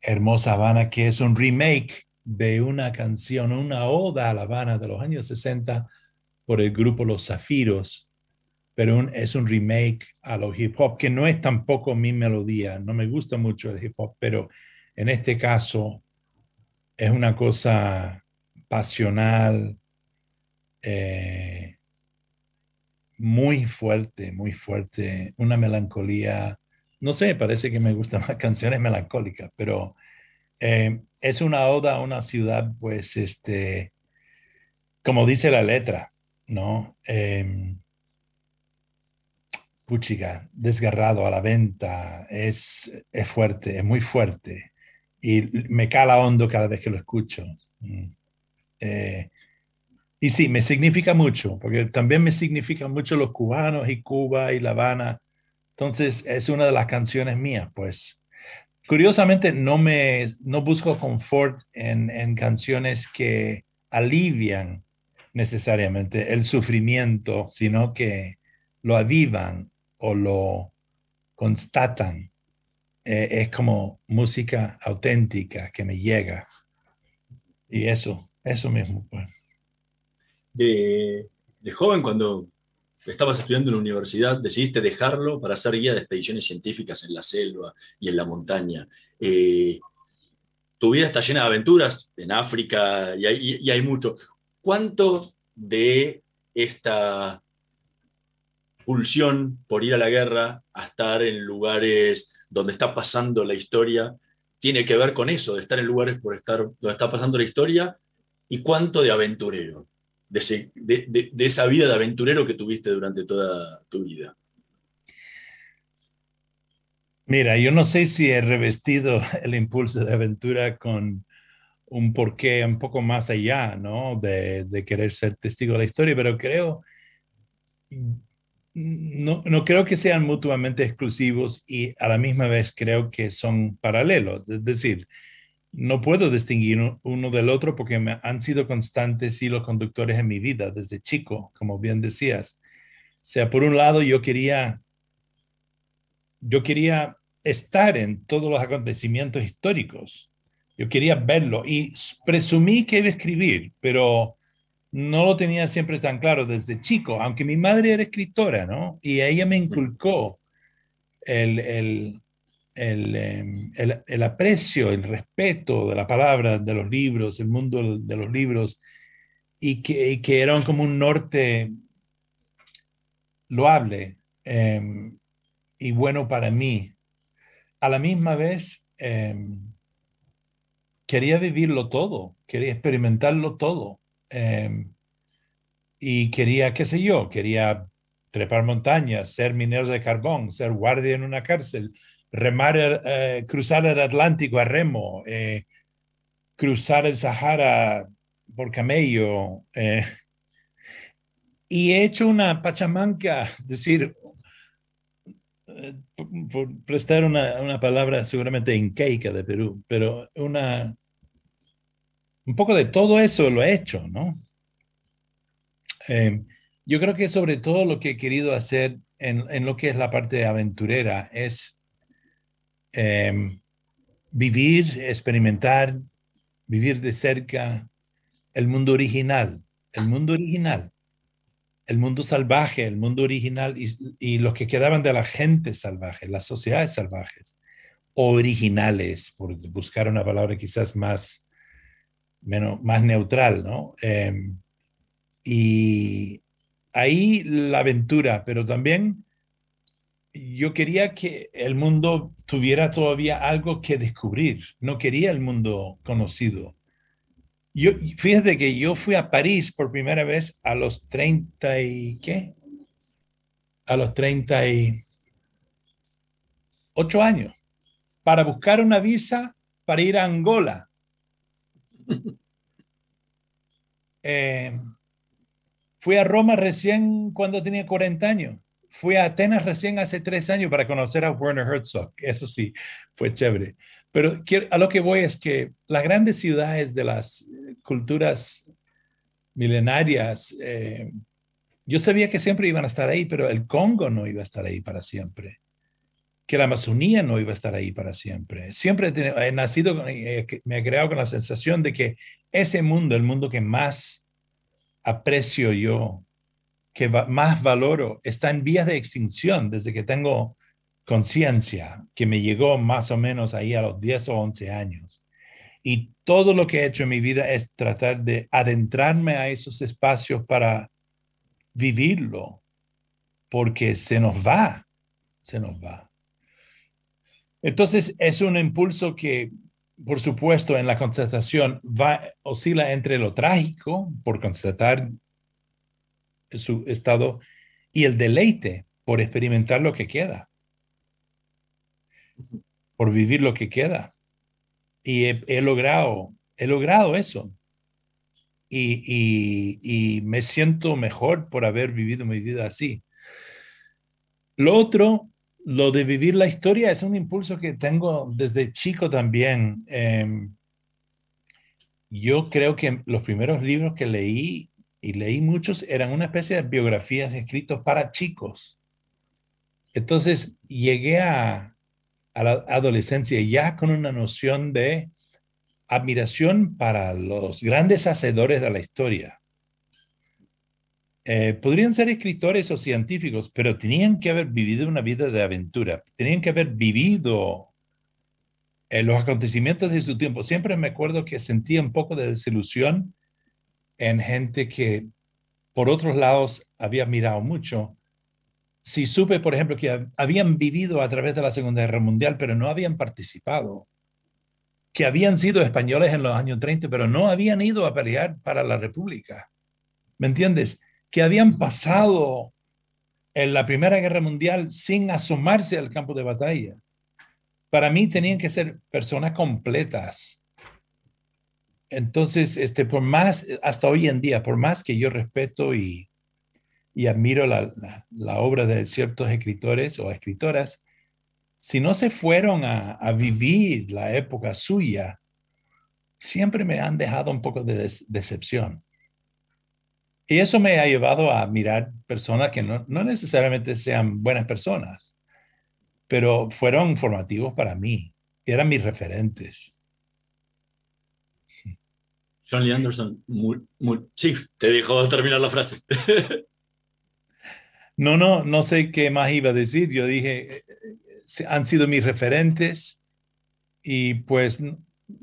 Hermosa Habana, que es un remake de una canción, una oda a La Habana de los años 60 por el grupo Los Zafiros, pero un- es un remake a lo hip hop, que no es tampoco mi melodía, no me gusta mucho el hip hop, pero en este caso es una cosa pasional, eh, muy fuerte, muy fuerte, una melancolía. No sé, parece que me gustan las canciones melancólicas, pero eh, es una oda a una ciudad, pues, este, como dice la letra, ¿no? Eh, puchiga, desgarrado a la venta, es, es fuerte, es muy fuerte y me cala hondo cada vez que lo escucho. Mm. Eh, y sí, me significa mucho, porque también me significan mucho los cubanos y Cuba y La Habana. Entonces, es una de las canciones mías, pues. Curiosamente, no me no busco confort en, en canciones que alivian necesariamente el sufrimiento, sino que lo avivan o lo constatan. Eh, es como música auténtica que me llega. Y eso, eso mismo, pues.
De, de joven, cuando estabas estudiando en la universidad, decidiste dejarlo para ser guía de expediciones científicas en la selva y en la montaña. Eh, tu vida está llena de aventuras en África y hay, y hay mucho. ¿Cuánto de esta pulsión por ir a la guerra, a estar en lugares donde está pasando la historia, tiene que ver con eso, de estar en lugares por estar donde está pasando la historia? ¿Y cuánto de aventurero? de, ese- de- de- de esa vida de aventurero que tuviste durante toda tu vida.
Mira, yo no sé si he revestido el impulso de aventura con un porqué un poco más allá, ¿no? De, de querer ser testigo de la historia, pero creo, no, no creo que sean mutuamente exclusivos y a la misma vez creo que son paralelos. Es decir, no puedo distinguir un- uno del otro porque han sido constantes y los conductores en mi vida desde chico, como bien decías. O sea, por un lado yo quería yo quería estar en todos los acontecimientos históricos. Yo quería verlo y presumí que iba a escribir, pero no lo tenía siempre tan claro desde chico, aunque mi madre era escritora, ¿no? Y ella me inculcó el, el, el, em, el- el aprecio, el respeto de la palabra, de los libros, el mundo de los libros, y que, y que eran como un norte loable em, y bueno para mí. A la misma vez, em, quería vivirlo todo, quería experimentarlo todo. Em, y quería, qué sé yo, quería trepar montañas, ser minero de carbón, ser guardia en una cárcel, remar, eh, cruzar el Atlántico a remo, eh, cruzar el Sahara por camello. eh, y he hecho una pachamanca, decir, eh, por prestar una, una palabra seguramente incaica de Perú, pero una, un poco de todo eso lo he hecho, ¿no? Eh, yo creo que sobre todo lo que he querido hacer en, lo que es la parte aventurera es eh, vivir, experimentar, vivir de cerca el mundo original, el mundo original, el mundo salvaje, el mundo original y, y los que quedaban de la gente salvaje, las sociedades salvajes, originales, por buscar una palabra quizás más, menos, más neutral, ¿no? Eh, y ahí la aventura, pero también yo quería que el mundo tuviera todavía algo que descubrir. No quería el mundo conocido. Yo, fíjate que yo fui a París por primera vez a los 30 y qué? A los 38 años para buscar una visa para ir a Angola. Eh, fui a Roma recién cuando tenía 40 años. Fui a Atenas recién hace tres años para conocer a Werner Herzog. Eso sí, fue chévere. Pero a lo que voy es que las grandes ciudades de las culturas milenarias, eh, yo sabía que siempre iban a estar ahí, pero el Congo no iba a estar ahí para siempre. Que la Amazonía no iba a estar ahí para siempre. Siempre he nacido, eh, me he creado con la sensación de que ese mundo, el mundo que más aprecio yo, que más valoro, está en vías de extinción desde que tengo conciencia, que me llegó más o menos ahí a los 10 o 11 años. Y todo lo que he hecho en mi vida es tratar de adentrarme a esos espacios para vivirlo, porque se nos va, se nos va. Entonces es un impulso que por supuesto, en la constatación va, oscila entre lo trágico por constatar su estado y el deleite por experimentar lo que queda, por vivir lo que queda. Y he, logrado, he logrado eso. Y, y, me siento mejor por haber vivido mi vida así. Lo otro lo de vivir la historia es un impulso que tengo desde chico también. Em, yo creo que los primeros libros que leí, y leí muchos, eran una especie de biografías escritos para chicos. Entonces llegué a la adolescencia ya con una noción de admiración para los grandes hacedores de la historia. Eh, podrían ser escritores o científicos, pero tenían que haber vivido una vida de aventura, tenían que haber vivido eh, los acontecimientos de su tiempo. Siempre me acuerdo que sentía un poco de desilusión en gente que por otros lados había mirado mucho. Si supe, por ejemplo, que habían vivido a través de la Segunda Guerra Mundial, pero no habían participado, que habían sido españoles en los años 30, pero no habían ido a pelear para la República. ¿Me entiendes? Que habían pasado en la Primera Guerra Mundial sin asomarse al campo de batalla. Para mí tenían que ser personas completas. Entonces, este, por más, hasta hoy en día, por más que yo respeto y, y admiro la, la, obra de ciertos escritores o escritoras, si no se fueron a, a vivir la época suya, siempre me han dejado un poco de decepción. Y eso me ha llevado a mirar personas que no, no necesariamente sean buenas personas, pero fueron formativos para mí, eran mis referentes.
John Lee Anderson, sí, te dijo terminar la frase.
no, no, no sé qué más iba a decir. Yo dije, han sido mis referentes y pues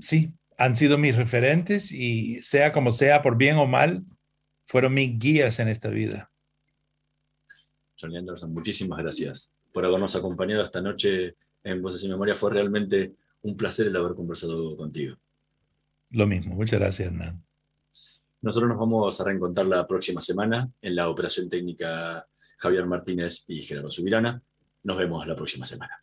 sí, han sido mis referentes y sea como sea, por bien o mal, fueron mis guías en esta vida.
Johnny Anderson, muchísimas gracias por habernos acompañado esta noche en Voces y Memoria. Fue realmente un placer el haber conversado contigo.
Lo mismo, muchas gracias, Hernán.
Nosotros nos vamos a reencontrar la próxima semana en la operación técnica Javier Martínez y Gerardo Subirana. Nos vemos la próxima semana.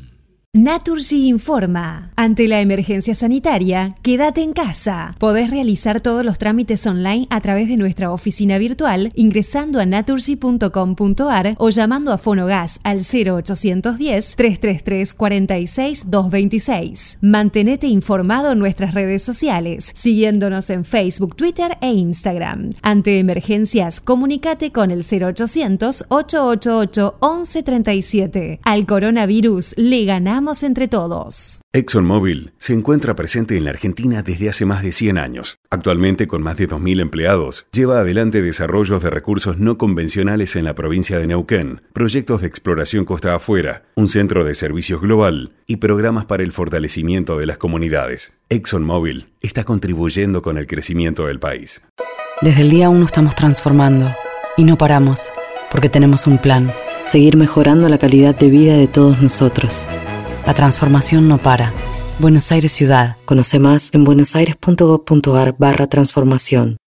Naturgy informa. Ante la emergencia sanitaria, quédate en casa. Podés realizar todos los trámites online a través de nuestra oficina virtual ingresando a naturgy.com.ar o llamando a Fonogas al 0810 333 46 226. Mantenete informado en nuestras redes sociales, siguiéndonos en Facebook, Twitter e Instagram. Ante emergencias, comunícate con el 0800 888 1137. Al coronavirus le ganamos entre todos.
ExxonMobil se encuentra presente en la Argentina desde hace más de 100 años. Actualmente, con más de 2.000 empleados, lleva adelante desarrollos de recursos no convencionales en la provincia de Neuquén, proyectos de exploración costa afuera, un centro de servicios global y programas para el fortalecimiento de las comunidades. ExxonMobil está contribuyendo con el crecimiento del país.
Desde el día 1 estamos transformando y no paramos, porque tenemos un plan, seguir mejorando la calidad de vida de todos nosotros. La transformación no para. Buenos Aires Ciudad. Conoce más en buenosaires.gov.ar barra transformación.